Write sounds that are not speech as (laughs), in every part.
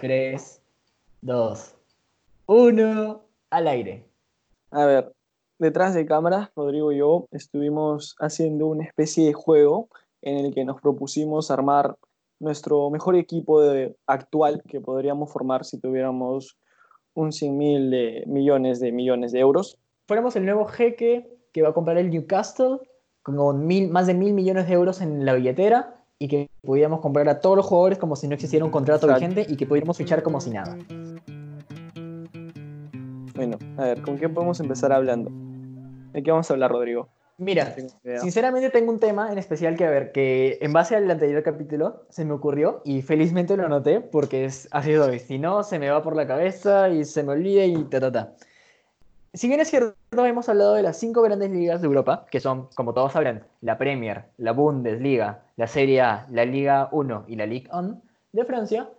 3, 2, 1, al aire. A ver, detrás de cámaras, Rodrigo y yo estuvimos haciendo una especie de juego en el que nos propusimos armar nuestro mejor equipo de, actual que podríamos formar si tuviéramos un 100 mil de millones de millones de euros. Fuéramos el nuevo jeque que va a comprar el Newcastle con mil, más de mil millones de euros en la billetera y que pudiéramos comprar a todos los jugadores como si no existiera un contrato vigente y que pudiéramos fichar como si nada. Bueno, a ver, ¿con qué podemos empezar hablando? ¿De qué vamos a hablar, Rodrigo? Mira, sinceramente tengo un tema en especial que, a ver, que en base al anterior capítulo se me ocurrió y felizmente lo anoté porque es así hoy. Si no, se me va por la cabeza y se me olvida y ta, ta, ta. Si bien es cierto, hemos hablado de las cinco grandes ligas de Europa, que son, como todos sabrán, la Premier, la Bundesliga, la Serie A, la Liga 1 y la Ligue 1 de Francia,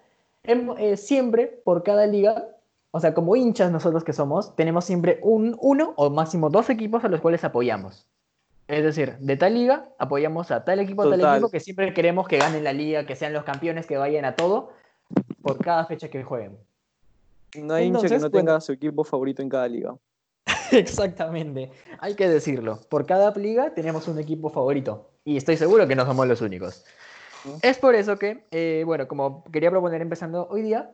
eh, siempre por cada liga, o sea, como hinchas nosotros que somos, tenemos siempre un, uno o máximo dos equipos a los cuales apoyamos. Es decir, de tal liga apoyamos a tal equipo, a tal equipo que siempre queremos que ganen la liga, que sean los campeones, que vayan a todo por cada fecha que jueguen. No hay hincha que no tenga su equipo favorito en cada liga. (laughs) Exactamente, hay que decirlo. Por cada liga tenemos un equipo favorito y estoy seguro que no somos los únicos. Es por eso que, eh, bueno, como quería proponer empezando hoy día,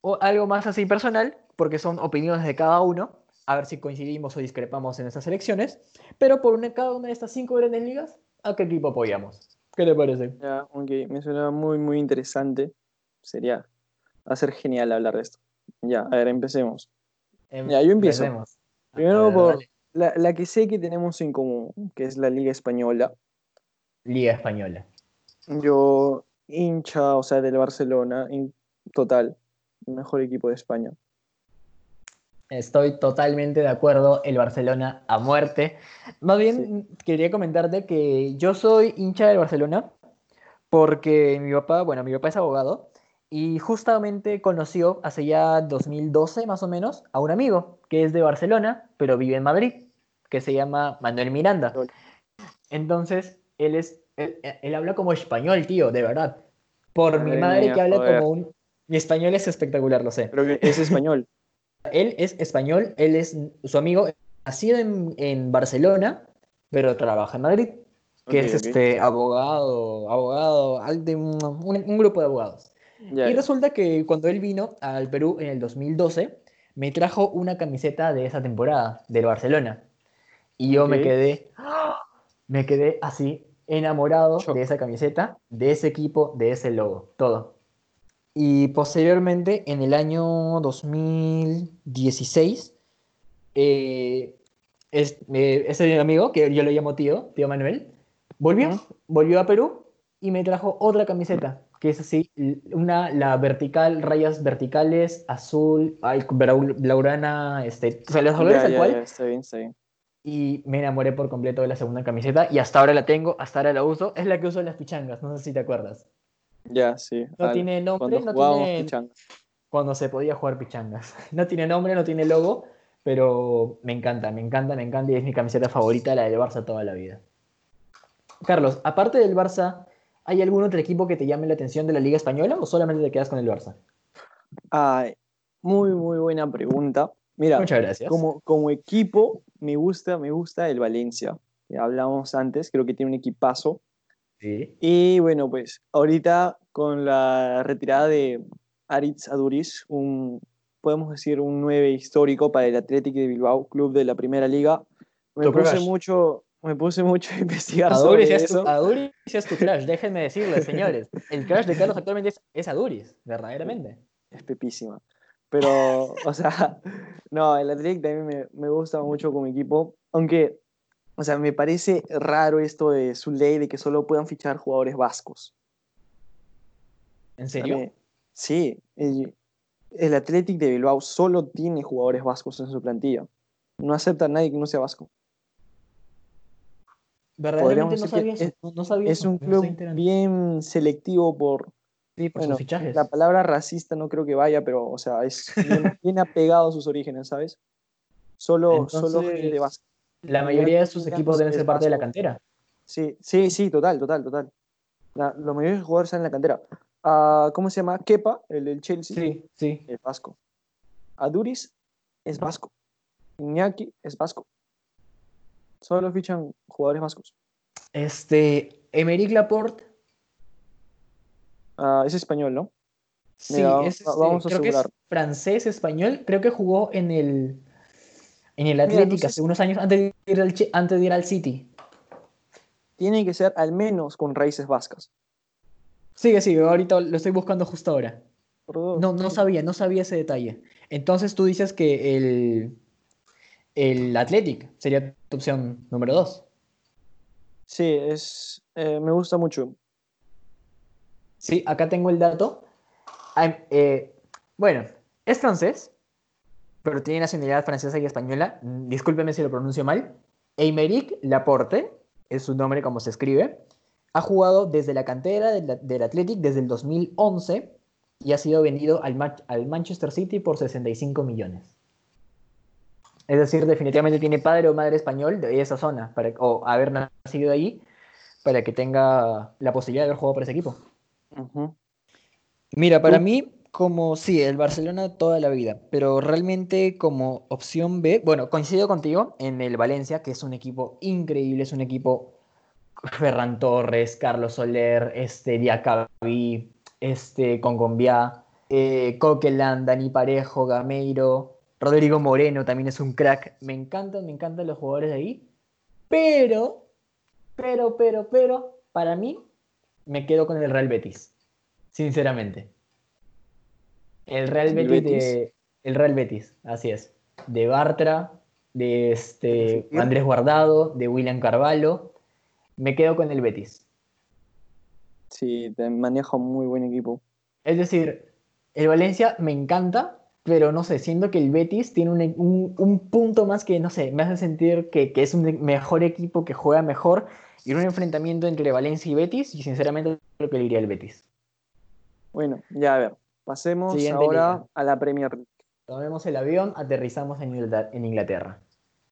o algo más así personal, porque son opiniones de cada uno, a ver si coincidimos o discrepamos en estas elecciones, pero por una, cada una de estas cinco grandes ligas, ¿a qué equipo apoyamos? ¿Qué le parece? Ya, ok, me suena muy, muy interesante. Sería, va a ser genial hablar de esto. Ya, a ver, empecemos. Em, ya, yo empiezo. Primero por la, la, que sé que tenemos en común, que es la Liga Española. Liga Española. Yo, hincha, o sea, del Barcelona, en total, el mejor equipo de España. Estoy totalmente de acuerdo, el Barcelona a muerte. Más bien, quería comentarte que yo soy hincha del Barcelona porque mi papá, bueno, mi papá es abogado y justamente conoció hace ya 2012 más o menos a un amigo que es de Barcelona, pero vive en Madrid, que se llama Manuel Miranda. Entonces, él es él, habla como español, tío, de verdad. Por mi madre que habla como un mi español es espectacular, lo sé. Pero es español. (laughs) él es español, él es su amigo nacido en, en Barcelona, pero trabaja en Madrid, que es este abogado, abogado, de un grupo de abogados y resulta que cuando él vino al Perú en el 2012, me trajo una camiseta de esa temporada, del Barcelona. Y yo me quedé, me quedé así, enamorado de esa camiseta, de ese equipo, de ese logo, todo. Y posteriormente, en el año 2016, eh, eh, ese amigo, que yo le llamo tío, tío Manuel, volvió, volvió a Perú y me trajo otra camiseta que es así, una, la vertical, rayas verticales, azul, ay, blaurana, este, o sea, los colores tal cual. está bien, está bien. Y me enamoré por completo de la segunda camiseta y hasta ahora la tengo, hasta ahora la uso. Es la que uso en las pichangas, no sé si te acuerdas. Ya, sí. No tiene nombre, no tiene... Cuando se podía jugar pichangas. (laughs) No tiene nombre, no tiene logo, pero me encanta, me encanta, me encanta y es mi camiseta favorita, la del Barça toda la vida. Carlos, aparte del Barça, ¿Hay algún otro equipo que te llame la atención de la Liga Española o solamente te quedas con el Barça? Ay, muy, muy buena pregunta. Mira, Muchas gracias. Como, como equipo, me gusta, me gusta el Valencia, que hablamos antes, creo que tiene un equipazo. Sí. Y bueno, pues ahorita con la retirada de Aritz Aduriz, un, podemos decir un 9 histórico para el Athletic de Bilbao, club de la primera liga, me puse mucho, me puse mucho a investigar sobre eso. Aduris es tu crash, déjenme decirles, señores. El crash de Carlos actualmente es, es Aduris, verdaderamente. Es pepísima. Pero, o sea, (laughs) no, el Athletic también me, me gusta mucho como equipo, aunque, o sea, me parece raro esto de su ley de que solo puedan fichar jugadores vascos. ¿En serio? sí, el, el Athletic de Bilbao solo tiene jugadores vascos en su plantilla. No acepta a nadie que no sea vasco. Verdaderamente no sabía, es, no sabía es un club bien selectivo por, sus fichajes. La palabra racista no creo que vaya, pero, o sea, es bien, (laughs) apegado a sus orígenes, ¿sabes? Solo, solo de base. La mayoría de sus equipos deben ser parte de la cantera. Sí, sí, sí, total, total, total. La, los mayores jugadores están en la cantera. a, ¿cómo se llama? Kepa, el del Chelsea, Sí, sí. es vasco. A Duris es vasco. Iñaki es vasco. Solo fichan jugadores vascos. Este, Emerick Laporte, Ah, es español, ¿no? sí, Mira, es, va- este, vamos a creo que es francés, español, creo que jugó en el, en el Mira, no Atlético sé hace unos años antes de ir al, antes de ir al City. Tiene que ser al menos con raíces vascas. Sigue, sigue, ahorita lo estoy buscando justo ahora. No, no sabía, no sabía ese detalle. Entonces tú dices que el, el Athletic sería tu opción número dos. Sí, es, eh, me gusta mucho. Sí, acá tengo el dato. Ah, eh, bueno, es francés, pero tiene nacionalidad francesa y española. Discúlpeme si lo pronuncio mal. Eimerick Laporte, es su nombre como se escribe. Ha jugado desde la cantera del, del Athletic desde el 2011 y ha sido vendido al Manchester City por 65 millones. Es decir, definitivamente tiene padre o madre español de esa zona, para, o haber nacido ahí, para que tenga la posibilidad de haber jugado por ese equipo. Mira, para ¿Tú? mí, como sí, el Barcelona toda la vida, pero realmente como opción B, bueno, coincido contigo en el Valencia, que es un equipo increíble, es un equipo Ferran Torres, Carlos Soler, este Diacabí, este Congombia, eh, Dani Parejo, Gameiro, Rodrigo Moreno también es un crack. Me encantan, me encantan los jugadores de ahí, pero, pero, pero, pero, para mí, me quedo con el Real Betis, sinceramente. El Real ¿El Betis, Betis? de. El Real Betis, así es. De Bartra, de este. Andrés Guardado, de William Carvalho. Me quedo con el Betis. Sí, te maneja un muy buen equipo. Es decir, el Valencia me encanta, pero no sé, siento que el Betis tiene un, un- un punto más que, no sé, me hace sentir que, que es un mejor equipo, que juega mejor, y en un enfrentamiento entre Valencia y Betis, y sinceramente creo que le iría al Betis. Bueno, ya a ver, pasemos Siguiente ahora liga. a la Premier League. Tomemos el avión, aterrizamos en Inglaterra. En Inglaterra.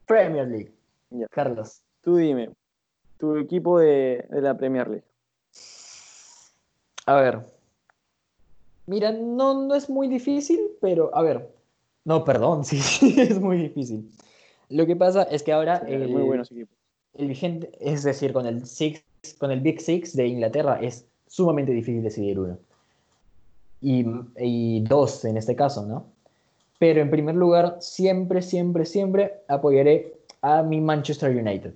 Premier League. Ya. Carlos. Tú dime, tu equipo de, de la Premier League. A ver. Mira, no, no es muy difícil, pero a ver. No, perdón, (laughs) sí, sí, es muy difícil. Lo que pasa es que ahora Sí, el, Muy buenos equipos. el vigente, es decir, con el six, con el Big Six de Inglaterra es sumamente difícil decidir uno. Y, y dos en este caso, ¿no? Pero en primer lugar, siempre, siempre, siempre apoyaré a mi Manchester United.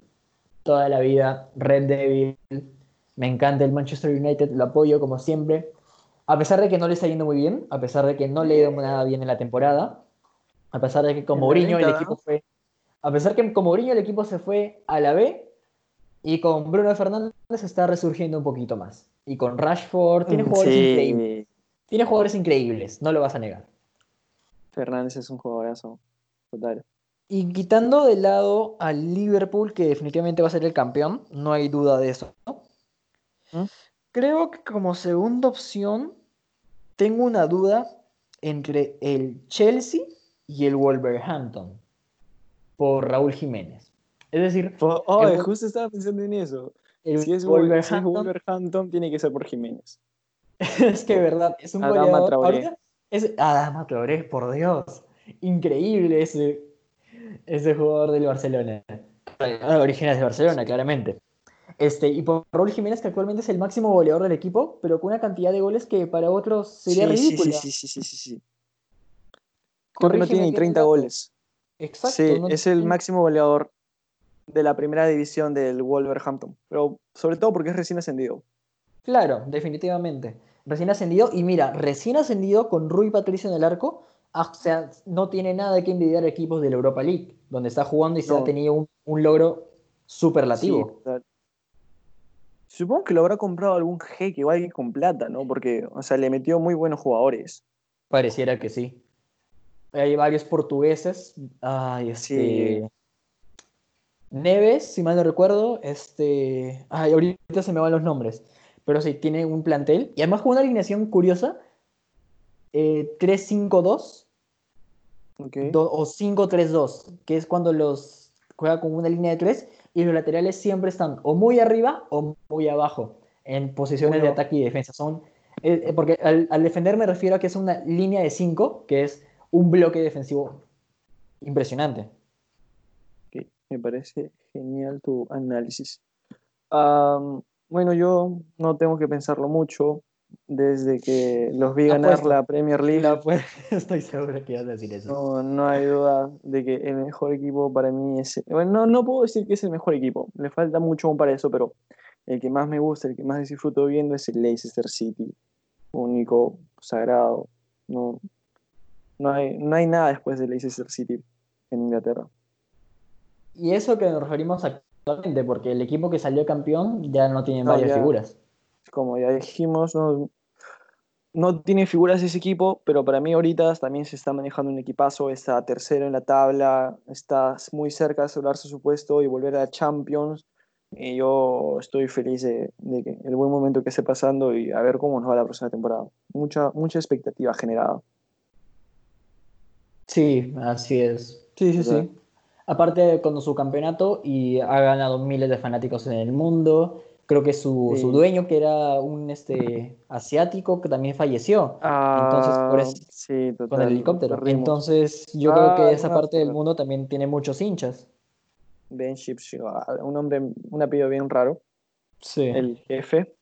Toda la vida, Red Devil. Me encanta el Manchester United, lo apoyo como siempre. A pesar de que no le está yendo muy bien, a pesar de que no le ha ido nada bien en la temporada, a pesar de que con Mourinho el equipo fue. A pesar que con Mourinho el equipo se fue a la B y con Bruno Fernández está resurgiendo un poquito más. Y con Rashford, tiene jugadores Sí, increíbles. Tiene jugadores increíbles, no lo vas a negar. Fernández es un jugadorazo. Total. Y quitando de lado al Liverpool, que definitivamente va a ser el campeón, no hay duda de eso. ¿no? ¿Mm? Creo que como segunda opción tengo una duda entre el Chelsea y el Wolverhampton por Raúl Jiménez. Es decir, Oh, El- justo estaba pensando en eso. el Si es, Wol- si es Wolverhampton tiene que ser por Jiménez. (laughs) es que verdad es un Adama goleador. Traoré. Es Adama Traoré, por Dios. Increíble ese, ese jugador del Barcelona. Ah, Original de Barcelona, claramente. Este, y por Raúl Jiménez, que actualmente es el máximo goleador del equipo, pero con una cantidad de goles que para otros sería sí, ridícula. sí, sí, sí, sí, sí. Que no tiene ni qué 30 dato. goles. Exacto. sí, no es el máximo goleador de la primera división del Wolverhampton. Pero sobre todo porque es recién ascendido. Claro, definitivamente. Recién ascendido, y mira, recién ascendido con Rui Patricio en el arco, ah, o sea, no tiene nada que envidiar a equipos de la Europa League, donde está jugando y se No. ha tenido un, un logro superlativo. Sí. Supongo que lo habrá comprado algún jeque o alguien con plata, ¿no? Porque, o sea, le metió muy buenos jugadores. Pareciera que sí. Hay varios portugueses. Ay, este. Sí. Neves, si mal no recuerdo. Este. Ay, ahorita se me van los nombres. Pero sí, tiene un plantel. Y además con una alineación curiosa. eh, 3-5-2 Ok. do- o 5-3-2, que es cuando los juega con una línea de 3 y los laterales siempre están o muy arriba o muy abajo en posiciones de ataque y defensa. Son Eh, porque al, al, defender me refiero a que es una línea de 5, que es un bloque defensivo impresionante. me parece genial tu análisis. bueno, yo no tengo que pensarlo mucho desde que los vi ganar la Premier League. (laughs) Estoy seguro que vas a decir eso. No, no, hay duda de que el mejor equipo para mí es... Bueno, no, no puedo decir que es el mejor equipo, le falta mucho para eso, pero el que más me gusta, el que más disfruto viendo es el Leicester City. Único, sagrado. No, no, hay, no hay nada después del Leicester City en Inglaterra. Y eso que nos referimos actualmente, porque el equipo que salió campeón ya no tiene varias figuras. Como ya dijimos, no, no tiene figuras ese equipo, pero para mí ahorita también se está manejando un equipazo, está tercero en la tabla, está muy cerca de asegurarse su puesto y volver a Champions. Y yo estoy feliz de, que el buen momento que esté pasando y a ver cómo nos va la próxima temporada. Mucha, mucha expectativa generada. Sí, así es. Sí, sí, sí. Aparte, con su campeonato y ha ganado miles de fanáticos en el mundo. Creo que su, su dueño, que era un este, asiático, que también falleció. Entonces, por eso, ah, sí, con el helicóptero. Entonces, yo creo que ah, esa parte del mundo también tiene muchos hinchas. Ben ah, un nombre, un apellido bien raro. Sí. El jefe.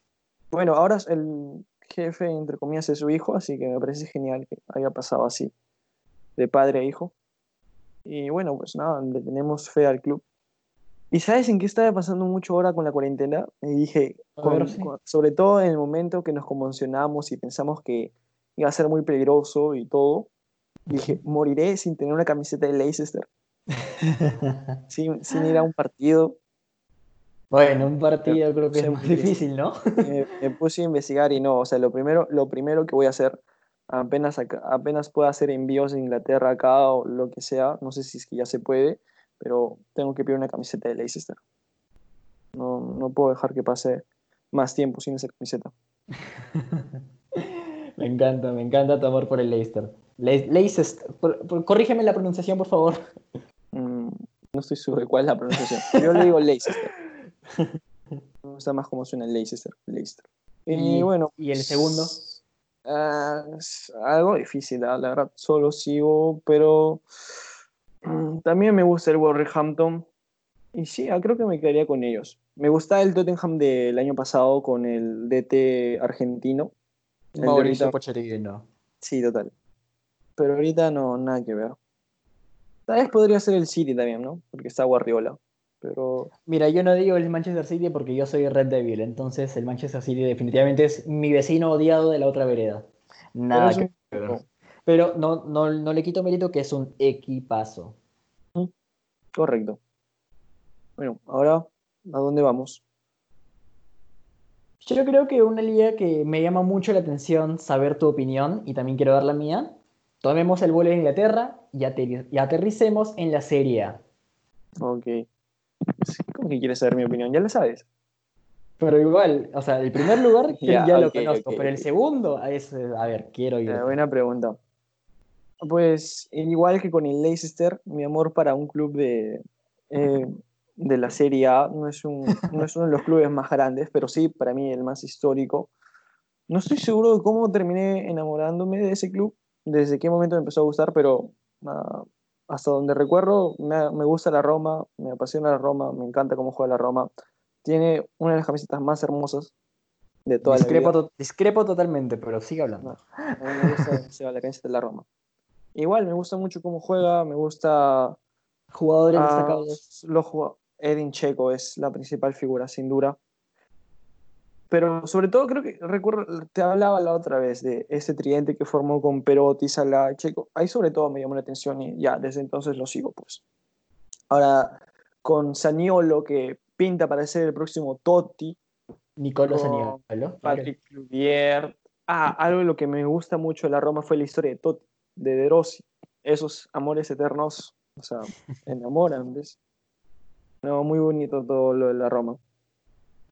Bueno, ahora el jefe, entre comillas, es su hijo, así que me parece genial que haya pasado así, de padre a hijo. Y bueno, pues nada, le tenemos fe al club. ¿Y sabes en qué estaba pasando mucho ahora con la cuarentena? Y dije, sobre todo en el momento que nos conmocionamos y pensamos que iba a ser muy peligroso y todo, dije, moriré sin tener una camiseta de Leicester. (laughs) sin, ir a un partido. Bueno, un partido creo que es muy difícil, ¿no? me, puse a investigar y no, o sea, lo primero, lo primero que voy a hacer apenas, apenas pueda hacer envíos de Inglaterra acá o lo que sea, no sé si es que ya se puede, pero tengo que pedir una camiseta de Leicester. No, no puedo dejar que pase más tiempo sin esa camiseta. (laughs) me encanta, me encanta tu amor por el Leicester. Leicester, corrígeme la pronunciación, por favor. Mm, no estoy seguro de cuál es la pronunciación. Yo le digo Leicester. (laughs) Me gusta más cómo suena Leicester. Leicester. Y, bueno. ¿Y el segundo? Ah, algo difícil, la verdad, solo sigo, pero también me gusta el Wolverhampton. Y sí, ah, creo que me quedaría con ellos. Me gusta el Tottenham del año pasado con el DT argentino. Mauricio Pochettino. Sí, total. Pero ahorita no, nada que ver. Tal vez podría ser el City también, ¿no? Porque está Guardiola. Pero... Mira, yo no digo el Manchester City porque yo soy Red Devil, entonces el Manchester City definitivamente es mi vecino odiado de la otra vereda. Nada que ver. Pero no, no, no le quito mérito que es un equipazo. Correcto. Bueno, ahora, ¿a dónde vamos? Yo creo que una liga que me llama mucho la atención saber tu opinión y también quiero dar la mía. Tomemos el vuelo de Inglaterra y, y aterricemos en la Serie A. Ok. ¿Cómo que quieres saber mi opinión? Ya lo sabes. Pero igual, o sea, el primer lugar (laughs) ya, lo conozco, pero el segundo es, a ver, quiero ir. buena pregunta. Pues igual que con el Leicester, mi amor para un club de, eh, de la Serie A no es, un, (laughs) no es uno de los clubes más grandes, pero sí para mí el más histórico. No estoy seguro de cómo terminé enamorándome de ese club, desde qué momento me empezó a gustar, pero uh, hasta donde recuerdo, me, me, gusta la Roma, me apasiona la Roma, me encanta cómo juega la Roma. Tiene una de las camisetas más hermosas de toda discrepo la vida. discrepo totalmente, pero sigue hablando. me gusta la camiseta de la Roma. Igual, me gusta mucho cómo juega, me gusta... Jugadores uh, destacados. Los, Edin Checo es la principal figura, sin duda. Pero sobre todo creo que recuerdo, te hablaba la otra vez de ese tridente que formó con Perotti, Salah, Checo. Ahí sobre todo me llamó la atención y ya, desde entonces lo sigo pues. Ahora, con Saniolo que pinta para ser el próximo Totti. Nicolò Saniolo. Patrick Kluivert. Ah, algo de lo que me gusta mucho de la Roma fue la historia de Totti, de De Rossi. Esos amores eternos, o sea, (laughs) enamoran, ¿ves? No, muy bonito todo lo de la Roma.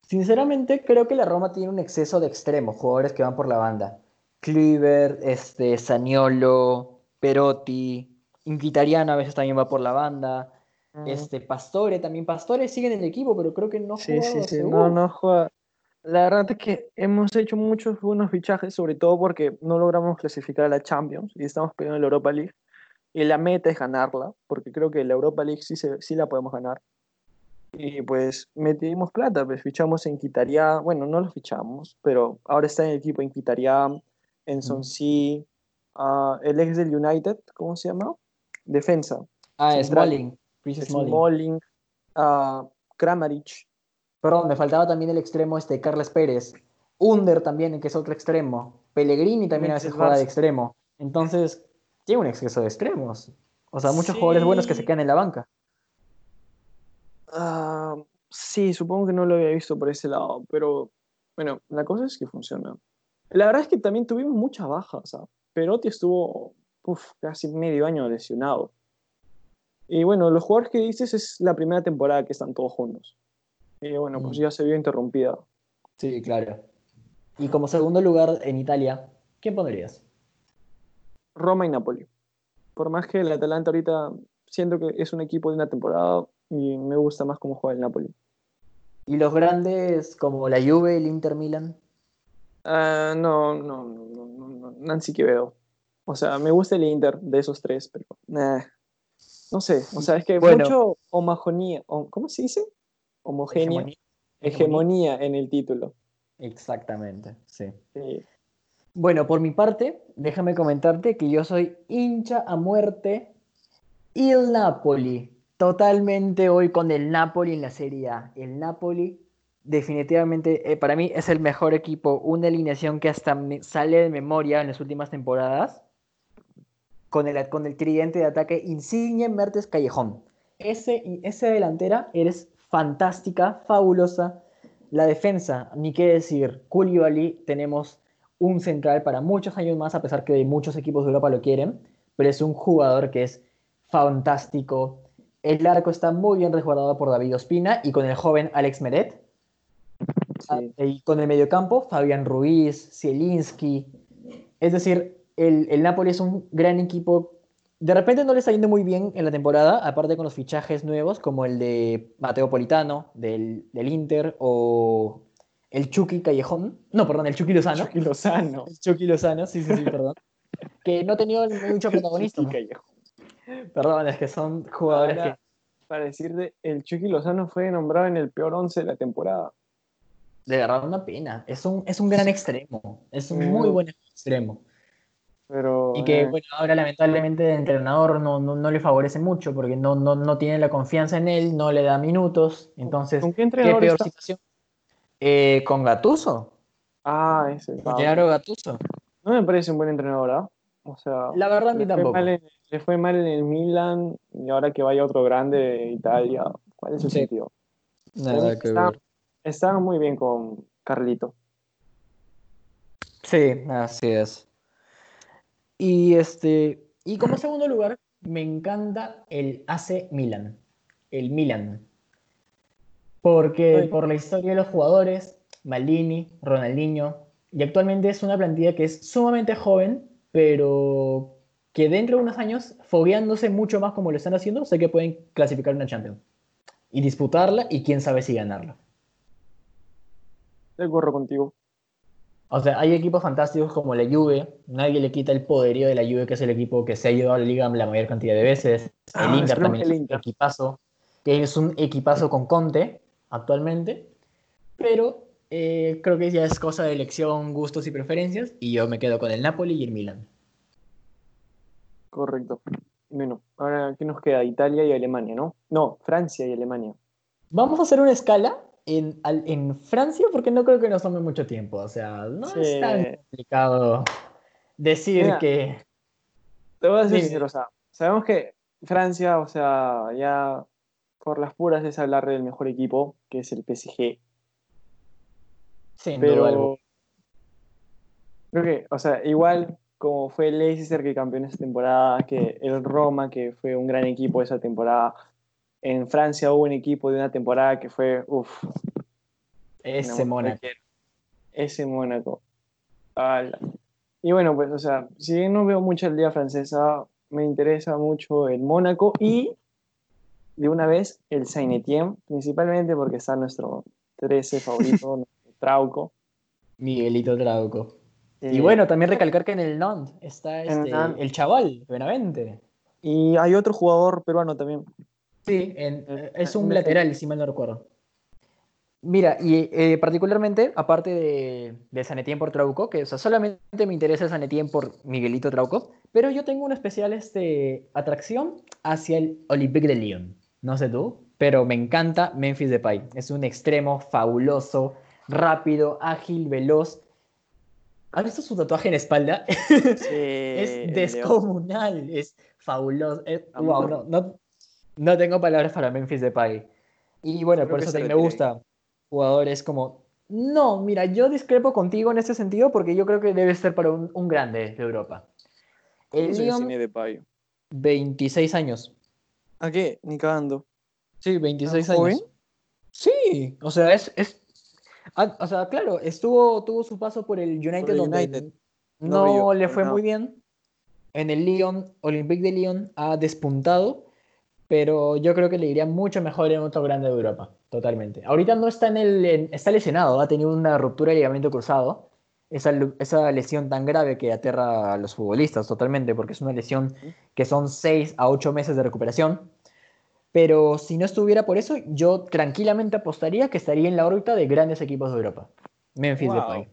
Sinceramente, creo que la Roma tiene un exceso de extremos, jugadores que van por la banda. Cleaver, este, Saniolo, Perotti, Inquitariano a veces también va por la banda. Este, Pastore, también Pastore sigue en el equipo, pero creo que no juega. Sí, sí, sí, no, no juega. La verdad es que hemos hecho muchos buenos fichajes, sobre todo porque no logramos clasificar a la Champions y estamos peleando en la Europa League. Y la meta es ganarla, porque creo que la Europa League sí, se, sí la podemos ganar. Y pues metimos plata, pues fichamos en Quitaría, bueno, no lo fichamos, pero ahora está en el equipo en Quitaría, en Sonsi, uh, el ex del United, ¿cómo se llama? Defensa. Ah, Smalling. Smalling, uh, Kramaric. Perdón, me faltaba también el extremo este, Carles Pérez. Under también, que es otro extremo. Pellegrini también a veces juega de extremo. Entonces, tiene un exceso de extremos. O sea, muchos jugadores buenos que se quedan en la banca. Ah, sí, supongo que no lo había visto por ese lado, pero bueno, la cosa es que funciona. La verdad es que también tuvimos muchas bajas. O sea, Perotti estuvo casi medio año lesionado. Y bueno, los jugadores que dices es la primera temporada que están todos juntos. Y bueno, pues mm. ya se vio interrumpida. Sí, claro. Y como segundo lugar en Italia, ¿quién pondrías? Roma y Napoli. Por más que el Atalanta ahorita siento que es un equipo de una temporada y me gusta más cómo juega el Napoli. ¿Y los grandes como la Juve, el Inter Milan? Uh, no, no, no, no, no, Nancy Quevedo. O sea, me gusta el Inter de esos tres, pero no sé. O sea, es que mucho homogeneía. ¿Cómo se dice? Homogénea. Hegemonía. en el título. Exactamente, sí. Bueno, por mi parte, déjame comentarte que yo soy hincha a muerte el Napoli. Totalmente hoy con el Napoli en la Serie A. El Napoli definitivamente eh, para mí es el mejor equipo, una alineación que hasta me sale de memoria en las últimas temporadas, con el, con el tridente de ataque Insigne, Mertes, Callejón. Ese, esa delantera eres fantástica, fabulosa. La defensa, ni qué decir, Koulibaly, tenemos un central para muchos años más, a pesar que muchos equipos de Europa lo quieren, pero es un jugador que es fantástico. El arco está muy bien resguardado por David Ospina y con el joven Alex Meret. Y con el mediocampo, Fabián Ruiz, Zielinski. Es decir, el, el Napoli es un gran equipo. De repente no le está yendo muy bien en la temporada, aparte con los fichajes nuevos, como el de Mateo Politano, del, del Inter, o el Chucky Callejón. No, perdón, el Chucky Lozano. Chucky Lozano. (laughs) El Chucky Lozano, sí, sí, sí, perdón. que no ha tenido mucho protagonismo. Perdón, es que son jugadores que... Para decirte, el Chucky Lozano fue nombrado en el peor once de la temporada. De verdad, una pena. Es un, es un gran extremo. Es un muy buen extremo. Pero, y que, eh, bueno, ahora lamentablemente el entrenador no, no, le favorece mucho porque no, no, no, tiene la confianza en él, no le da minutos. Entonces, ¿con qué entrenador peor situación? Eh, con Gatuso. Ah, ese. Claro, Gatuso. No me parece un buen entrenador, ¿ah? O sea, la verdad, a mí tampoco le fue mal en el Milan y ahora que vaya otro grande de Italia, ¿cuál es su sitio? Nada que está, muy bien con Carlito. Sí, así es. Y este, y como segundo lugar, me encanta el AC Milan. El Milan. Porque por la historia de los jugadores, Maldini, Ronaldinho, y actualmente es una plantilla que es sumamente joven, pero que dentro de unos años, fogueándose mucho más como lo están haciendo, sé que pueden clasificar una Champions y disputarla y quién sabe si ganarla. De acuerdo contigo. O sea, hay equipos fantásticos como la Juve, nadie le quita el poderío de la Juve, que es el equipo que se ha ido a la liga la mayor cantidad de veces. el ah, Inter también es un equipazo, que es un equipazo con Conte actualmente, pero eh, creo que ya es cosa de elección, gustos y preferencias, y yo me quedo con el Napoli y el Milan. Correcto. Bueno, ahora, ¿qué nos queda? Italia y Alemania, ¿no? No, Francia y Alemania. Vamos a hacer una escala en, en Francia porque no creo que nos tome mucho tiempo. O sea, no es tan complicado decir que... Te voy a decir sincero, o sea, sabemos que Francia, o sea, ya por las puras es hablar del mejor equipo, que es el PSG. Sí, pero... Creo que, o sea, igual como fue el Leicester que campeón esa temporada, que el Roma que fue un gran equipo esa temporada. En Francia hubo un equipo de una temporada que fue, uff. Ese Mónaco. Ese Mónaco. Y bueno, pues, o sea, si bien no veo mucho el día francesa, me interesa mucho el Mónaco y de una vez el Saint Etienne, principalmente porque está nuestro 13 favorito, (laughs) Trauco. Miguelito Trauco. y eh, bueno, también recalcar que en el Nantes está este, el chaval, Benavente. Y hay otro jugador peruano también. Sí, eh, es un lateral, si mal no recuerdo. Mira, y eh, particularmente, aparte de, de Sanetien por Trauco, que solamente me interesa Sanetien por Miguelito Trauco, pero yo tengo una especial este, atracción hacia el Olympique de Lyon. No sé tú, pero me encanta Memphis Depay. Es un extremo fabuloso, rápido, ágil, veloz. ¿Has visto su tatuaje en espalda? (laughs) Sí, es descomunal, es fabuloso. wow, no, no, tengo palabras para Memphis Depay. Y bueno, por eso me gusta jugadores como... No, mira, yo discrepo contigo en este sentido porque yo creo que debe ser para un, grande de Europa. El Lyon, Depay? 26 años. ¿A qué? Ni cagando. Sí, 26 años. Sí, o sea, es, es ah, o sea, claro, estuvo, tuvo su paso por el United, donde no, le fue muy bien. En el Lyon, Olympique de Lyon ha despuntado, pero yo creo que le iría mucho mejor en otro grande de Europa, totalmente. Ahorita no está en el, está lesionado, ha tenido una ruptura de ligamento cruzado, esa, esa lesión tan grave que aterra a los futbolistas totalmente, porque es una lesión que son 6 a 8 meses de recuperación pero si no estuviera por eso, yo tranquilamente apostaría que estaría en la órbita de grandes equipos de Europa. Memphis wow. Depay.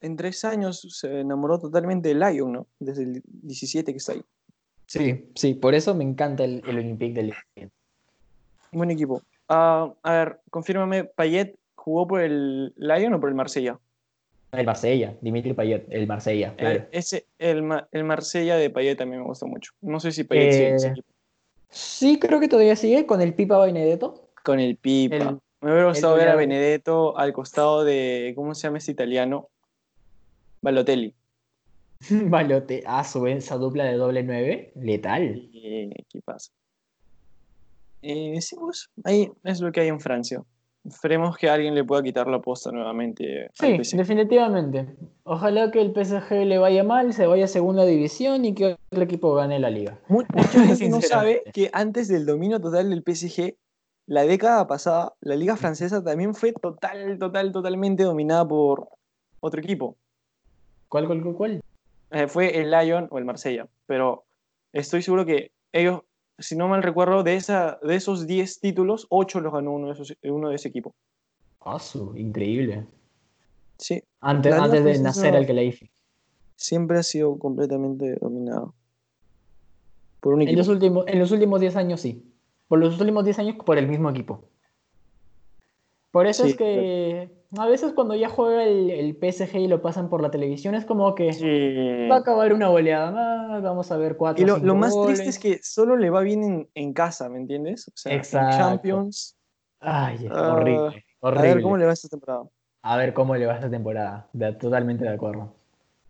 En tres años se enamoró totalmente de Lyon, ¿no? Desde el 17 que está ahí. Sí, sí, por eso me encanta el, el Olympique de Lyon. Buen equipo. Ah, a ver, confírmame, ¿Payet jugó por el Lyon o por el Marsella? El Marsella, Dimitri Payet, el Marsella, eh, claro. ese, el, el Marsella de Payet también me gusta mucho. No sé si Payet sigue en ese eh, equipo. Sí, creo que todavía sigue con el Pipa Benedetto. Con el Pipa. Me hubiera gustado ver a Benedetto al costado de. ¿Cómo se llama ese italiano? Balotelli. (laughs) Balotelli. Ah, su esa dupla de doble nueve. Letal. ¿Qué pasa? Eh, ahí es lo que hay en Francia. Esperemos que alguien le pueda quitar la posta nuevamente. Sí, definitivamente. Ojalá que el PSG le vaya mal, se vaya a segunda división y que otro equipo gane la liga. Mucha (laughs) gente no sabe que antes del dominio total del PSG, la década pasada, la liga francesa también fue total, total, totalmente dominada por otro equipo. ¿Cuál, cuál, cuál? Eh, fue el Lyon o el Marsella. Pero estoy seguro que ellos si no mal recuerdo, de, esa, de esos 10 títulos, 8 los ganó uno de, esos, uno de ese equipo. Ah, increíble. Sí. Antes, antes de nacer el Keleifi. Siempre ha sido completamente dominado. Por un equipo. En los últimos, en los últimos 10 años sí. Por los últimos 10 años por el mismo equipo. Por eso es que a veces cuando ya juega el, PSG y lo pasan por la televisión es como que va a acabar una goleada más, vamos a ver cuatro. Y lo, más triste es que solo le va bien en, casa, ¿me entiendes? O sea, Exacto. en Champions. Ay, horrible, horrible. A ver cómo le va esta temporada. A ver cómo le va esta temporada. totalmente de acuerdo.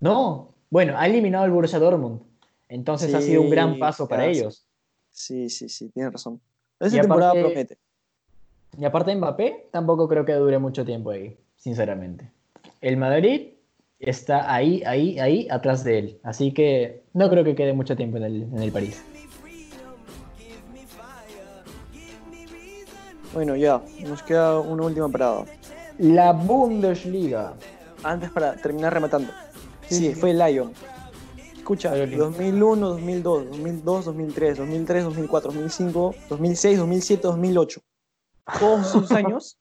No, bueno, ha eliminado al Borussia Dortmund. Entonces ha sido un gran paso para ellos. Sí, sí, sí, tiene razón. Esta temporada promete. Y aparte de Mbappé, tampoco creo que dure mucho tiempo ahí, sinceramente. El Madrid está ahí, ahí, ahí, atrás de él. Así que no creo que quede mucho tiempo en el, en el París. Bueno, ya, nos queda una última parada. La Bundesliga. Antes para terminar rematando. Sí, fue Lyon. Escucha, 2001, 2002, 2002, 2003, 2003, 2004, 2005, 2006, 2007, 2008 todos sus (laughs) años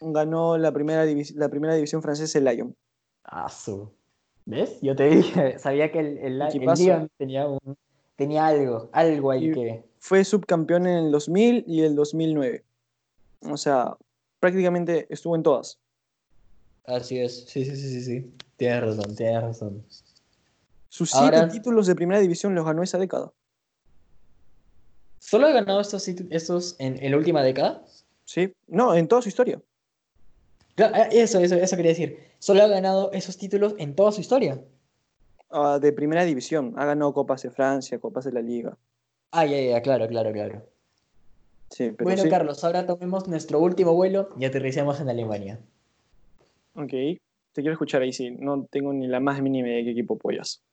ganó la primera, la primera división francesa el Lyon. Ah, ¿Ves? Yo te dije, sabía que el, el, Lyon tenía, tenía algo, algo ahí que... Fue subcampeón en el 2000 y el 2009. O sea, prácticamente estuvo en todas. Así es, sí, sí, sí, sí, sí. Tienes razón, tienes razón. Sus siete títulos de primera división los ganó esa década. ¿Solo ha ganado estos, estos en, en la última década? Sí, no, en toda su historia. Ah, eso, eso, eso quería decir. Solo ha ganado esos títulos en toda su historia. Ah, de primera división. Ha ganado Copas de Francia, Copas de la Liga. Ah, ya, ya, claro, claro, claro. bueno, Carlos, ahora tomemos nuestro último vuelo y aterricemos en Alemania. Ok, te quiero escuchar ahí, sí. No tengo ni la más mínima idea de qué equipo apoyas.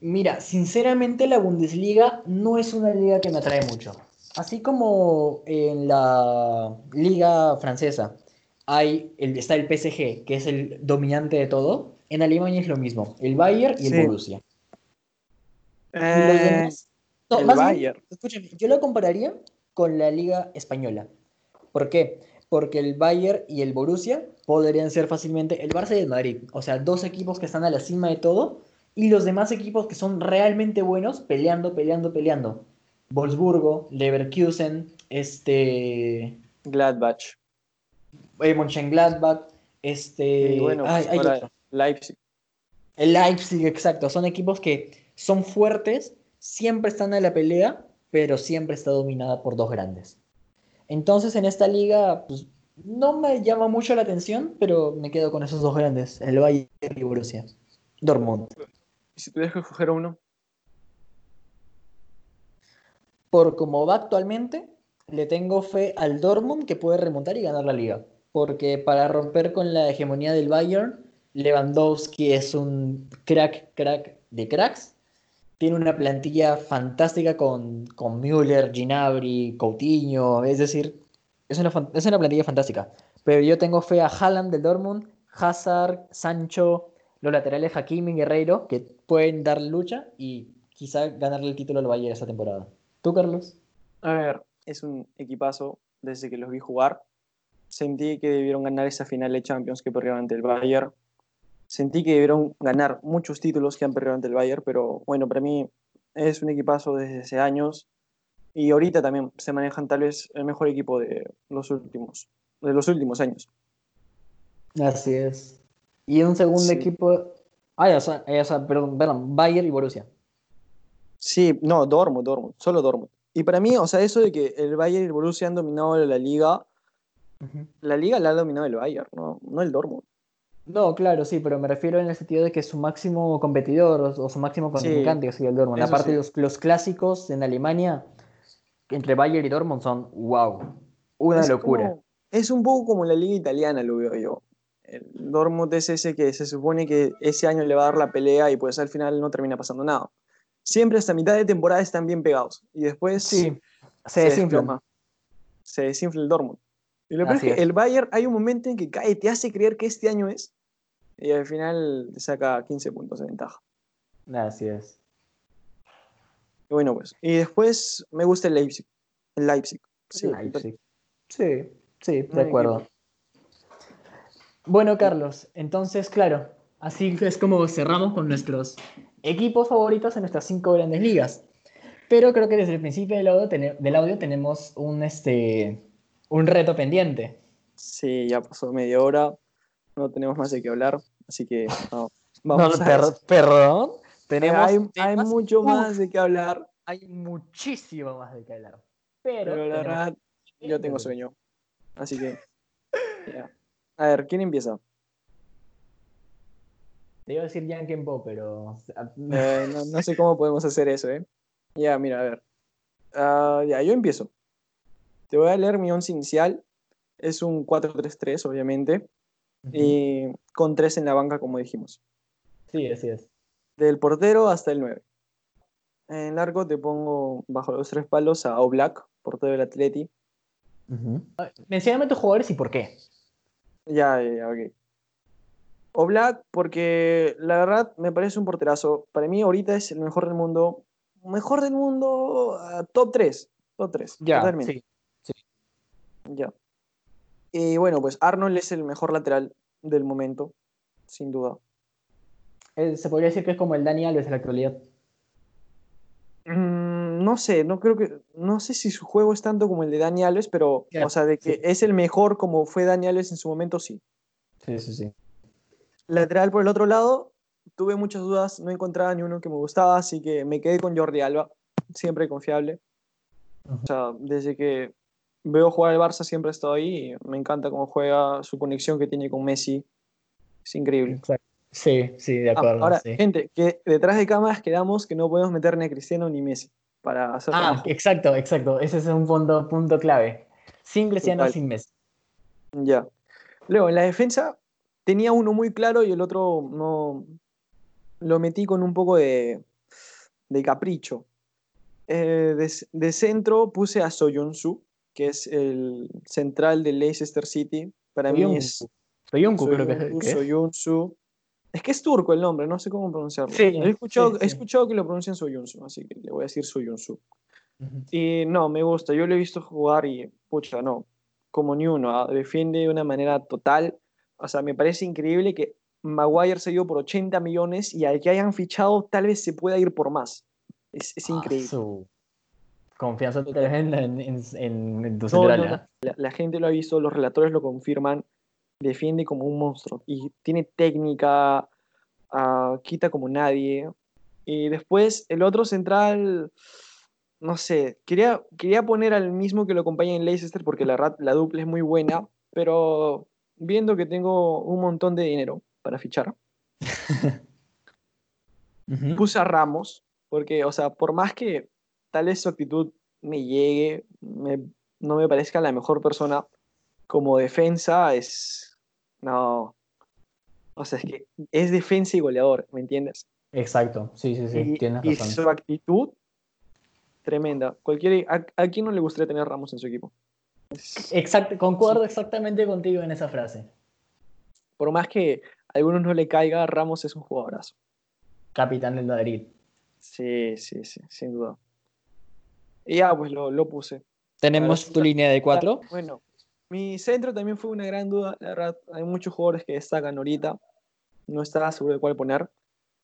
Mira, sinceramente la Bundesliga no es una liga que me atrae mucho. Así como en la liga francesa, hay el, está el PSG, que es el dominante de todo. En Alemania es lo mismo, el Bayern y el Sí. Borussia. Eh, no, el bien, Bayern. escúchame, yo lo compararía con la Liga Española. ¿Por qué? Porque el Bayern y el Borussia podrían ser fácilmente el Barça y el Madrid. O sea, dos equipos que están a la cima de todo y los demás equipos que son realmente buenos peleando, peleando, peleando. Wolfsburgo, Leverkusen, este, Gladbach. eh, Mönchengladbach, este, Y bueno, ay, pues hay otro. Leipzig. El Leipzig, exacto. Son equipos que son fuertes, siempre están en la pelea, pero siempre está dominada por dos grandes. Entonces en esta liga pues, no me llama mucho la atención, pero me quedo con esos dos grandes, el Bayern y Borussia. Dortmund. Si tuvieras que escoger uno, Por como va actualmente, le tengo fe al Dortmund que puede remontar y ganar la liga. Porque para romper con la hegemonía del Bayern, Lewandowski es un crack, crack de cracks. Tiene una plantilla fantástica con, con Müller, Gnabry, Coutinho. Es decir, es una, es una plantilla fantástica. Pero yo tengo fe a Haaland del Dortmund, Hazard, Sancho, los laterales Hakimi y Guerreiro, que pueden dar lucha y quizá ganarle el título al Bayern esta temporada. ¿Tú, Carlos? a ver, es un equipazo desde que los vi jugar. Sentí que debieron ganar esa final de Champions que perdieron ante el Bayern. Sentí que debieron ganar muchos títulos que han perdido ante el Bayern, pero bueno, para mí es un equipazo desde hace años y ahorita también se manejan tal vez el mejor equipo de los últimos, de los últimos años. Así es. Y un segundo Sí. equipo. Ah, o sea, perdón, perdón, Bayern y Borussia. Sí, no, Dortmund, Dortmund, solo Dortmund. Y para mí, o sea, eso de que el Bayern y el Borussia han dominado la liga, la liga la ha dominado el Bayern, no, no el Dortmund. No, claro, sí, pero me refiero en el sentido de que su máximo competidor o, su máximo contrincante que sería el Dortmund. Aparte, sí. los, los clásicos en Alemania entre Bayern y Dortmund son wow. Una Es locura. como- es un poco como la liga italiana, lo veo yo. El Dortmund es ese que se supone que ese año le va a dar la pelea y pues al final no termina pasando nada. Siempre hasta mitad de temporada están bien pegados y después Sí, se desinflan. desploma. Se desinfla el Dortmund. Y lo peor es que es. el Bayern hay un momento en que cae, te hace creer que este año es y al final te saca 15 puntos de ventaja. Así es. Y bueno, pues. Y después me gusta el Leipzig. El Leipzig. Sí, Leipzig. Sí, sí, de acuerdo. equipo. Bueno, Carlos, entonces, claro, así es como cerramos con nuestros equipos favoritos en nuestras cinco grandes ligas. Pero creo que desde el principio del audio, tene- del audio tenemos un, este, un reto pendiente. Sí, ya pasó media hora. No tenemos más de qué hablar. Así que no, (laughs) No, vamos a per- perdón. Tenemos hay, hay mucho más de qué hablar. hay muchísimo más de qué hablar. Pero, Pero la verdad, yo tengo sueño. Así que. ya. A ver, ¿quién empieza? Te iba a decir Yankee Po, pero. Eh, no, no sé cómo podemos hacer eso, ¿eh? Ya, mira, a ver. Ah, ya, yo empiezo. Te voy a leer mi once inicial. Es un 4-3-3, obviamente. Y con tres en la banca, como dijimos. Sí, así es. Del portero hasta el 9. En largo te pongo bajo los tres palos a Oblak, portero del Atleti. Mencióname tus jugadores y por qué. Ya, ya, ok. Oblak, porque la verdad me parece un porterazo. Para mí ahorita es el mejor del mundo. Mejor del mundo, ah, top 3. Top 3. Ya, totalmente. sí. Ya. Y bueno, pues Arnold es el mejor lateral del momento, sin duda. Eh, Se podría decir que es como el Dani Alves en la actualidad. Mm, no sé, no creo que. No sé si su juego es tanto como el de Dani Alves, pero, Ya, o sea, de que sí. es el mejor como fue Dani Alves en su momento, sí. Sí, sí, sí. Lateral por el otro lado, tuve muchas dudas, no encontraba ni uno que me gustaba, así que me quedé con Jordi Alba, siempre confiable. O sea, desde que veo jugar el Barça siempre ha estado ahí y me encanta cómo juega, su conexión que tiene con Messi, es increíble. Exacto. Sí, sí, de Ah, acuerdo. ahora, sí. gente, que detrás de cámaras quedamos que no podemos meter ni a Cristiano ni Messi para hacer Ah, trabajo. exacto, exacto. Ese es un punto, punto clave. Sin Cristiano, Total. sin Messi. Ya. Luego, en la defensa tenía uno muy claro y el otro no. Lo metí con un poco de, de capricho. Eh, de, de centro puse a Soyuncu, que es el central del Leicester City, Para mí es. Soyuncu, creo que es. Soyuncu. Es que es turco el nombre, no sé cómo pronunciarlo. Sí, he, escuchado, sí, he sí. escuchado que lo pronuncian Soyuncu, así que le voy a decir Soyuncu. Y no, me gusta. Yo lo he visto jugar y, pucha, no. Como ni uno. ah, Defiende de una manera total. O sea, me parece increíble que Maguire se dio por 80 millones y al que hayan fichado tal vez se pueda ir por más. Es, es increíble. Ah, su confianza total en, en, en, en tu No, no. ¿ah? La, la gente lo ha visto, los relatores lo confirman. Defiende como un monstruo y tiene técnica, ah, quita como nadie. Y después el otro central, no sé, quería, quería poner al mismo que lo acompaña en Leicester porque la, la dupla es muy buena, pero viendo que tengo un montón de dinero para fichar, (laughs) puse a Ramos, porque, o sea, por más que tal vez su actitud me llegue, me- no me parezca la mejor persona, como defensa es. No. O sea, es que es defensa y goleador, ¿me entiendes? Exacto, sí, sí, sí, y, tienes y razón. su actitud, tremenda. Cualquier, a, a quién no le gustaría tener Ramos en su equipo? Exacto, concuerdo exactamente contigo en esa frase. Por más que a algunos no le caiga, Ramos es un jugadorazo. Capitán del Madrid. Sí, sí, sí, sin duda. Y ya, pues lo, lo puse. Tenemos Ahora, tu línea de cuatro. Bueno, mi centro también fue una gran duda. La verdad, hay muchos jugadores que destacan ahorita. No estaba seguro de cuál poner.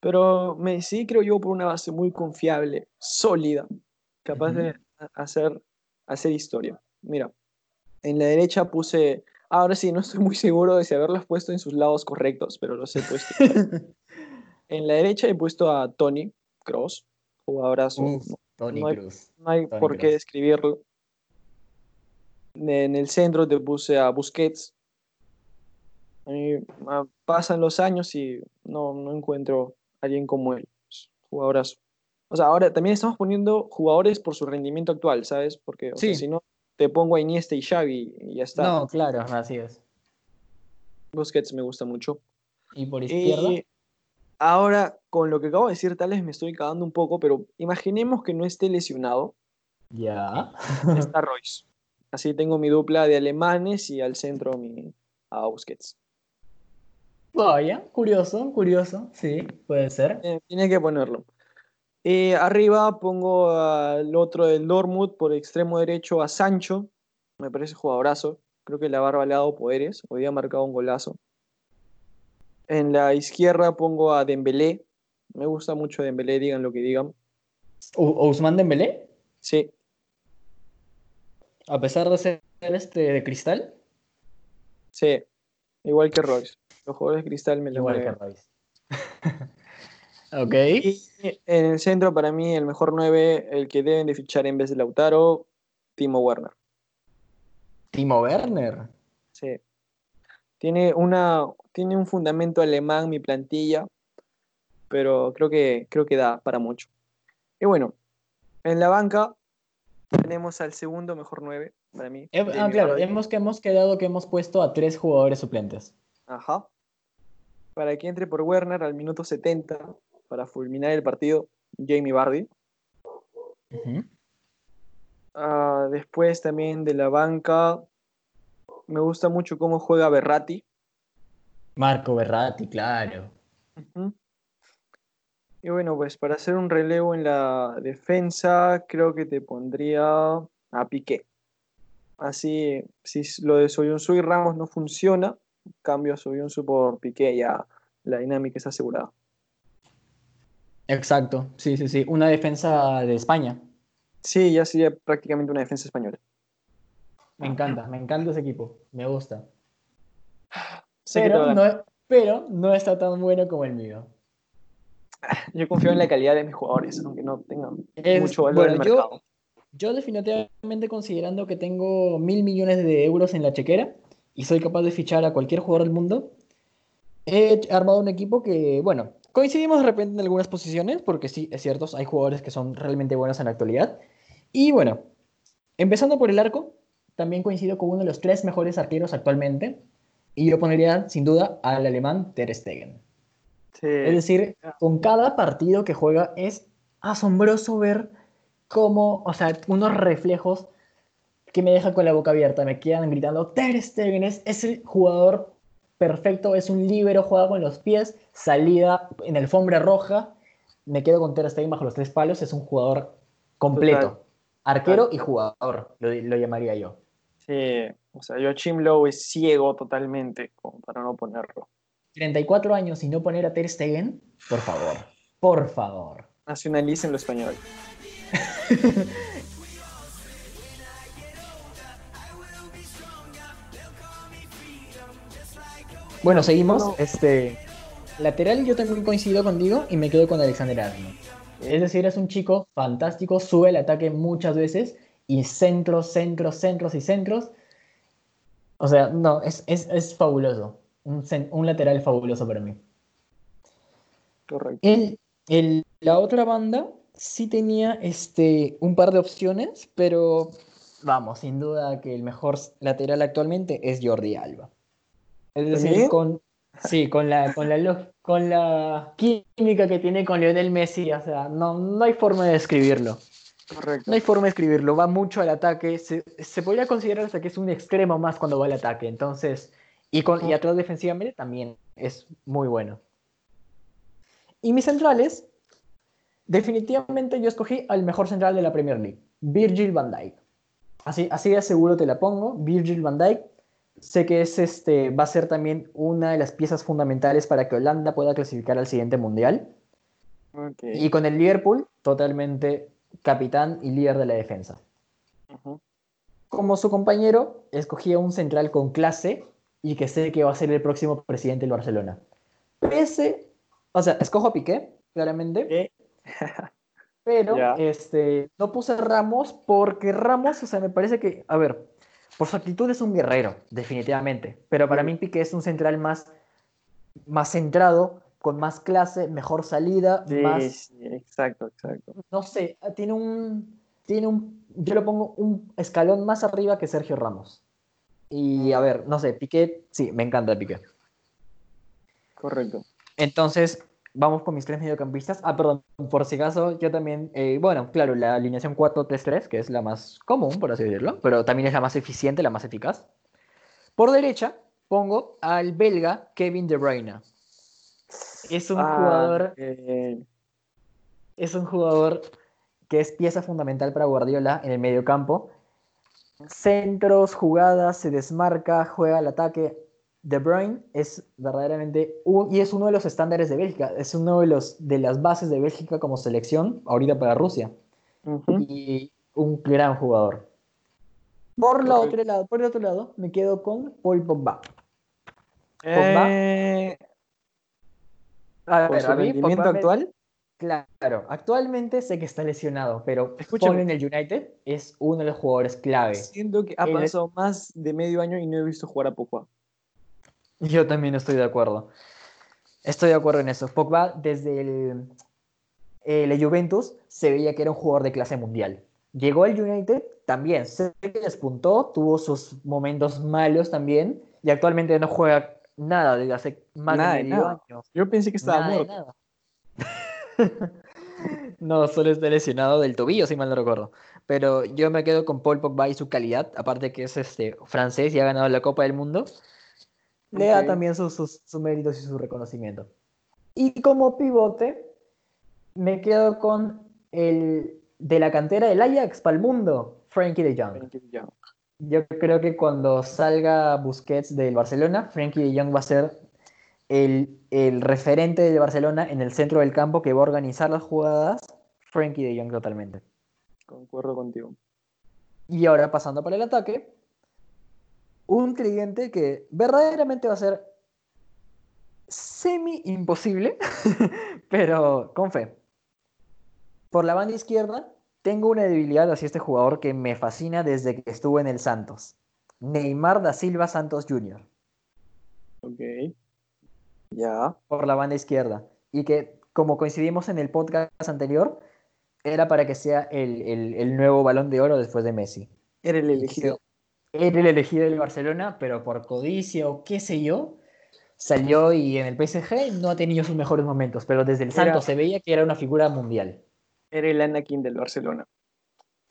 Pero me decidí, creo yo, por una base muy confiable, sólida, capaz de ha- hacer, hacer historia. Mira, en la derecha puse. Ahora sí, no estoy muy seguro de si haberlos puesto en sus lados correctos, pero los he puesto. (laughs) en la derecha he puesto a Tony Cross, jugadorazo. Uf, no- Tony no hay- no hay por qué describirlo. En el centro te puse a Busquets. Ah, pasan los años y no, no encuentro a alguien como él. Jugadorazo. O sea, ahora también estamos poniendo jugadores por su rendimiento actual, ¿sabes? Porque o sea, Sí. si no, te pongo a Iniesta y Xavi y ya está. No, claro, así es. Busquets me gusta mucho. Y por izquierda. Y ahora, con lo que acabo de decir, tal vez me estoy cagando un poco, pero imaginemos que no esté lesionado. Ya. está (laughs) Royce. Así tengo mi dupla de alemanes y al centro mi a Busquets. Vaya, curioso, curioso. Sí, puede ser. Eh, tiene que ponerlo. Eh, arriba pongo al otro del Dortmund por extremo derecho a Sancho. Me parece jugadorazo. Creo que le ha barbaleado poderes. Hoy ha marcado un golazo. En la izquierda pongo a Dembélé. Me gusta mucho Dembélé, digan lo que digan. U- Ousmane Dembélé, Sí, a pesar de ser este de cristal, sí. Igual que Royce. Los jugadores de cristal me lo igual que. Royce. (laughs) ok. Y en el centro, para mí, el mejor 9, el que deben de fichar en vez de Lautaro, Timo Werner. Timo Werner. Sí. Tiene, una, tiene un fundamento alemán mi plantilla, pero creo que, creo que da para mucho. Y bueno, en la banca tenemos al segundo mejor 9 para mí. Eh, ah, claro, hemos, que hemos quedado que hemos puesto a tres jugadores suplentes. Ajá. Para que entre por Werner al minuto 70 para fulminar el partido, Jamie Vardy. Ujú. Ah, después también de la banca, me gusta mucho cómo juega Berratti. Marco Berratti, claro. Ujú. Y bueno, pues para hacer un relevo en la defensa, creo que te pondría a Piqué. Así, si lo de Soyuncu y Ramos no funciona, cambio a Soyuncu por Piqué, ya la dinámica es asegurada. Exacto, sí, sí, sí. Una defensa de España. Sí, ya sería prácticamente una defensa española. Me encanta, me encanta ese equipo. Me gusta. Pero no, pero no está tan bueno como el mío. (laughs) Yo confío en la calidad de mis jugadores, aunque no tengan Es- mucho valor en el yo- mercado. Yo definitivamente considerando que tengo mil millones de euros en la chequera y soy capaz de fichar a cualquier jugador del mundo, he armado un equipo que, bueno, coincidimos de repente en algunas posiciones, porque sí, es cierto, hay jugadores que son realmente buenos en la actualidad. Y bueno, empezando por el arco, también coincido con uno de los tres mejores arqueros actualmente, y yo pondría sin duda al alemán Ter Stegen. Sí. Es decir, con cada partido que juega es asombroso ver cómo, o sea, unos reflejos que me deja con la boca abierta. Me quedan gritando, Ter Stegen es, es el jugador perfecto, es un líbero, juega con los pies, salida en alfombra roja. Me quedo con Ter Stegen bajo los tres palos, es un jugador completo. Arquero y jugador, lo, lo, llamaría yo. Sí, o sea, yo Chimlow es ciego totalmente, como para no ponerlo. 34 años y no poner a Ter Stegen, por favor, por favor. Nacionalicen lo español. (laughs) bueno, seguimos. Este lateral yo también coincido contigo y me quedo con Alexander Arnold. Es decir, es un chico fantástico, sube el ataque muchas veces y centros, centros, centros y centros. O sea, no, es, es, fabuloso. Un, un, lateral fabuloso para mí. Correcto. El, el, la otra banda sí tenía este, un par de opciones, pero vamos, sin duda que el mejor lateral actualmente es Jordi Alba. Es decir, con, sí, con la, con la, con la química que tiene con Lionel Messi, o sea, no, no hay forma de describirlo. Correcto. No hay forma de escribirlo, va mucho al ataque, se, se podría considerar hasta que es un extremo más cuando va al ataque, entonces, y, con, y atrás defensivamente también es muy bueno. Y mis centrales, definitivamente yo escogí al mejor central de la Premier League, Virgil van Dijk. Así, así de seguro te la pongo, Virgil van Dijk. Sé que es este, va a ser también una de las piezas fundamentales para que Holanda pueda clasificar al siguiente mundial. Y con el Liverpool, totalmente capitán y líder de la defensa. Como su compañero, escogía un central con clase y que sé que va a ser el próximo presidente del Barcelona. Pese, o sea, escojo a Piqué, claramente. (laughs) pero este, no puse Ramos porque Ramos, o sea, me parece que, a ver, por su actitud es un guerrero, definitivamente. Pero para mí Piqué es un central más, más centrado, con más clase, mejor salida, sí, más... Sí, exacto, exacto. No sé, tiene un, tiene un, yo lo pongo un escalón más arriba que Sergio Ramos. Y a ver, no sé, Piqué, sí, me encanta Piqué. Correcto. Entonces, vamos con mis tres mediocampistas. Ah, perdón, por si acaso, yo también, eh, bueno, claro, la alineación 4-3-3, que es la más común, por así decirlo, pero también es la más eficiente, la más eficaz. Por derecha, pongo al belga Kevin De Bruyne. Es un ah, jugador. Es un jugador que es pieza fundamental para Guardiola en el medio campo. Centros, jugadas, se desmarca, juega al ataque. De Bruyne es verdaderamente y es uno de los estándares de Bélgica, es uno de los de las bases de Bélgica como selección ahorita para Rusia y un gran jugador. Por, la otro lado, por el otro lado, me quedo con Paul Pogba. Pogba eh, a ver, a mí, actual? Claro, actualmente sé que está lesionado, pero Escúchame. en el United es uno de los jugadores clave. Siento que ha pasado más de medio año y no he visto jugar a Pogba. Yo también estoy de acuerdo. Estoy de acuerdo en eso. Pogba, desde el, el Juventus, se veía que era un jugador de clase mundial. Llegó al United, también sé que despuntó, tuvo sus momentos malos también, y actualmente no juega nada desde hace más de medio año. Yo pensé que estaba muerto. (laughs) no, solo está lesionado del tobillo, si mal no recuerdo. Pero yo me quedo con Paul Pogba y su calidad, aparte que es este francés y ha ganado la Copa del Mundo. Le da también sus, méritos y su reconocimiento. Y como pivote, me quedo con el de la cantera del Ajax para el mundo, Frankie de Jong. Yo creo que cuando salga Busquets del Barcelona, Frankie de Jong va a ser el, el, referente del Barcelona en el centro del campo que va a organizar las jugadas. Frankie de Jong totalmente. Concuerdo contigo. Y ahora pasando para el ataque, un cliente que verdaderamente va a ser semi imposible, (laughs) pero con fe. Por la banda izquierda, tengo una debilidad hacia este jugador que me fascina desde que estuvo en el Santos. Neymar da Silva Santos Jr. Ok. Ya. Por la banda izquierda. Y que, como coincidimos en el podcast anterior, era para que sea el, nuevo balón de oro después de Messi. Era el elegido. Era el elegido del Barcelona, pero por codicia o qué sé yo, salió y en el PSG no ha tenido sus mejores momentos, pero desde el Santos se veía que era una figura mundial. Era el Anakin del Barcelona.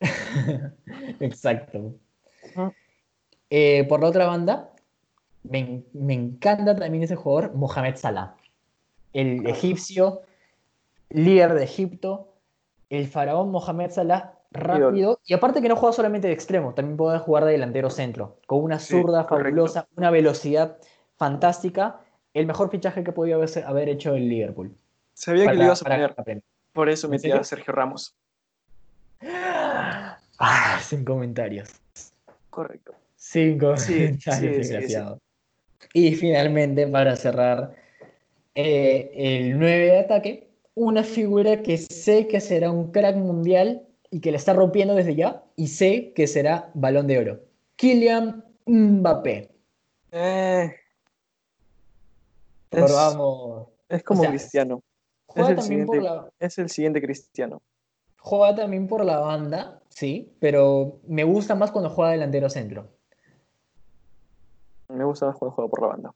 (laughs) Exacto. Eh, por la otra banda, me, me, encanta también ese jugador, Mohamed Salah, el egipcio, líder de Egipto, el faraón Mohamed Salah, rápido, y aparte que no juega solamente de extremo, también puede jugar de delantero centro, con una zurda fabulosa, una velocidad fantástica, el mejor fichaje que podía haber hecho el Liverpool. Sabía que lo ibas a poner, por eso metí a Sergio Ramos. Ah, sin comentarios. Correcto. Sin comentarios, y finalmente, para cerrar, eh, el 9 de ataque, una figura que sé que será un crack mundial y que le está rompiendo desde ya, y sé que será balón de oro. Kylian Mbappé. Eh, es, vamos. Es como Cristiano. Es el, siguiente, es el siguiente Cristiano. Juega también por la banda, sí, pero me gusta más cuando juega delantero centro. Me gusta más cuando juega por la banda.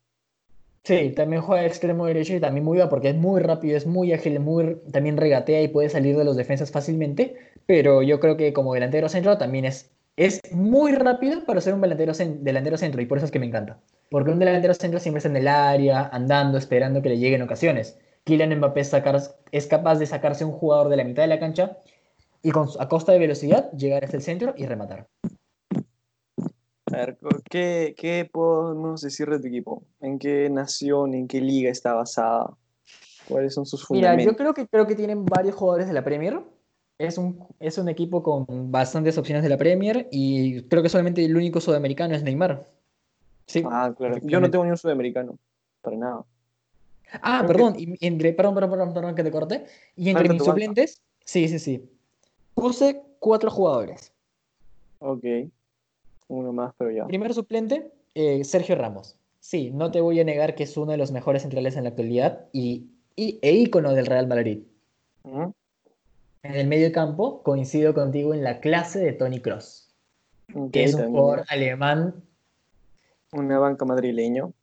Sí, también juega extremo derecho y también muy bien porque es muy rápido, es muy ágil, muy, también regatea y puede salir de los defensas fácilmente, pero yo creo que como delantero centro también es, es muy rápido para ser un delantero, centro y por eso es que me encanta. Porque un delantero centro siempre está en el área, andando, esperando que le lleguen ocasiones. Kylian Mbappé es capaz de sacarse un jugador de la mitad de la cancha y a costa de velocidad llegar hasta el centro y rematar. A ver, ¿qué, ¿qué, podemos decir de tu equipo? ¿En qué nación, en qué liga está basada? ¿Cuáles son sus fundamentos? Mira, yo creo que, creo que tienen varios jugadores de la Premier. Es un, es un equipo con bastantes opciones de la Premier y creo que solamente el único sudamericano es Neymar. Sí, ah, claro. Yo no tengo ni un sudamericano, para nada. Ah, perdón, entre, perdón, perdón, perdón, que te corte. Y entre mis suplentes, sí, sí, sí. Puse cuatro jugadores. Ok. Uno más, pero ya. Primer suplente, eh, Sergio Ramos. Sí, no te voy a negar que es uno de los mejores centrales en la actualidad y, e ícono del Real Madrid. En el medio campo coincido contigo en la clase de Tony Cross, que es un jugador alemán. Una banca madrileño.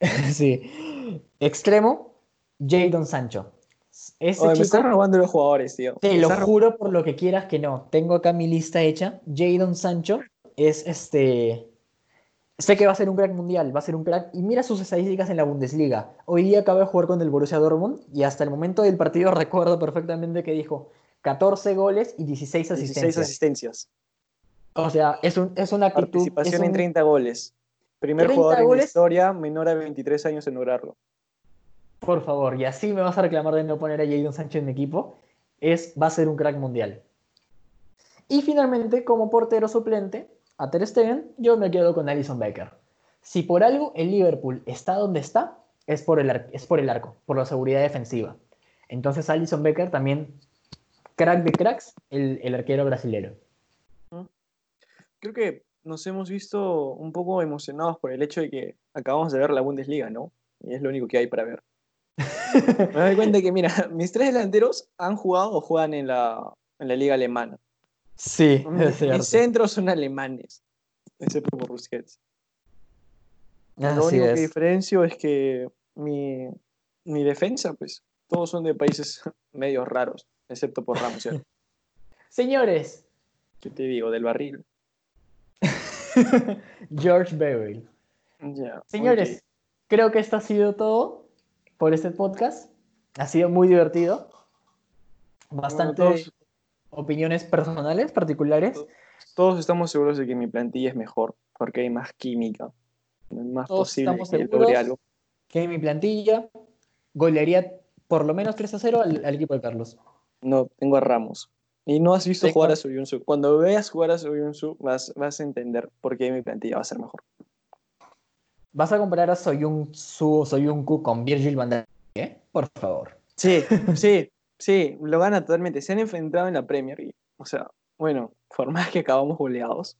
(laughs) sí. Extremo, Jadon Sancho. Ese me estás robando los jugadores, tío. Te lo juro por lo que quieras que no. Tengo acá mi lista hecha. Jadon Sancho es este. Sé que va a ser un crack mundial, va a ser un crack. Y mira sus estadísticas en la Bundesliga. Hoy día acaba de jugar con el Borussia Dortmund y hasta el momento del partido (laughs) recuerdo perfectamente que dijo 14 goles y 16 asistencias. 16 asistencias. O sea, es, un, es una actitud. Participación en 30 goles. Primer jugador en la historia menor a 23 años en lograrlo. Por favor, y así me vas a reclamar de no poner a Jadon Sánchez en mi equipo. Es, va a ser un crack mundial. Y finalmente, como portero suplente, a Ter Stegen, yo me quedo con Alison Becker. Si por algo el Liverpool está donde está, es por el, es por el arco, por la seguridad defensiva. Entonces Alison Becker también, crack de cracks, el, el arquero brasilero. Creo que nos hemos visto un poco emocionados por el hecho de que acabamos de ver la Bundesliga, ¿no? Y es lo único que hay para ver. (laughs) Me doy cuenta que, mira, mis tres delanteros han jugado o juegan en la, en la liga alemana. Sí, (laughs) es Mis centros son alemanes, excepto por Busquets. lo único que diferencio es que mi, mi, defensa, pues, todos son de países (laughs) medio raros, excepto por Ramos. (laughs) Señores. ¿Qué te digo? Del barril. George Beverly. Señores, creo que esto ha sido todo por este podcast. Ha sido muy divertido. Bastante opiniones personales, particulares. Todos, estamos seguros de que mi plantilla es mejor porque hay más química. Es más posible que algo. Que mi plantilla golearía por lo menos 3 a 0 al, equipo de Carlos. No, tengo a Ramos. Y no has visto jugar a Soyuncu. Cuando veas jugar a Soyuncu vas, vas a entender por qué mi plantilla va a ser mejor. ¿Vas a comparar a Soyuncu o Soyuncu con Virgil van Dijk? ¿Eh? Por favor. Sí, sí, sí, lo gana totalmente. Se han enfrentado en la Premier y, o sea, bueno, por más que acabamos goleados.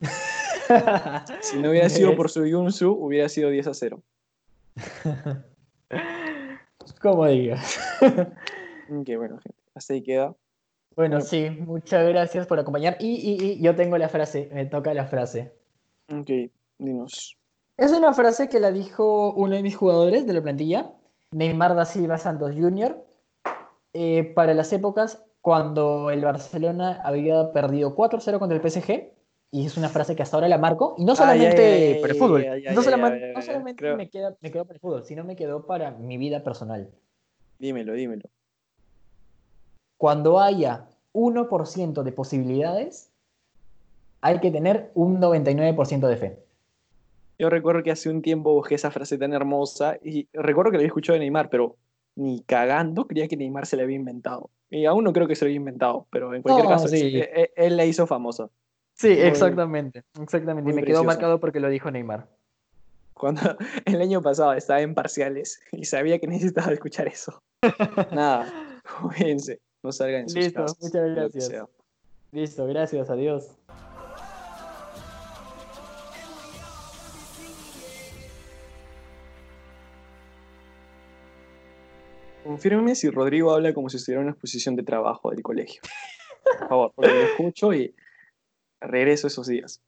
(laughs) si no hubiera sido por (laughs) Soyuncu, hubiera sido 10 a 0. (laughs) Como digas. Qué bueno, gente. Ahí queda. Bueno, sí, muchas gracias por acompañar. Y, yo tengo la frase, me toca la frase. Ok, dinos. Es una frase que la dijo uno de mis jugadores de la plantilla, Neymar da Silva Santos Jr., eh, para las épocas cuando el Barcelona había perdido 4-0 contra el PSG y es una frase que hasta ahora la marco, y no solamente por el fútbol, no solamente, me, queda, me quedó para el fútbol, sino me quedó para mi vida personal. Dímelo, dímelo. Cuando haya 1% de posibilidades, hay que tener un 99% de fe. Yo recuerdo que hace un tiempo busqué esa frase tan hermosa y recuerdo que la había escuchado de Neymar, pero ni cagando creía que Neymar se la había inventado. Y aún no creo que se lo había inventado, pero en cualquier caso, sí. Eh, eh, él, la hizo famosa. Sí, exactamente. Exactamente. y me quedó marcado porque lo dijo Neymar. Cuando (laughs) el año pasado estaba en parciales y sabía que necesitaba escuchar eso. (laughs) Nada, cuídense, no salgan en sus Listo, muchas gracias. Listo, gracias, adiós. Confírmeme si Rodrigo habla como si estuviera en una exposición de trabajo del colegio. Por favor, lo escucho y regreso esos días.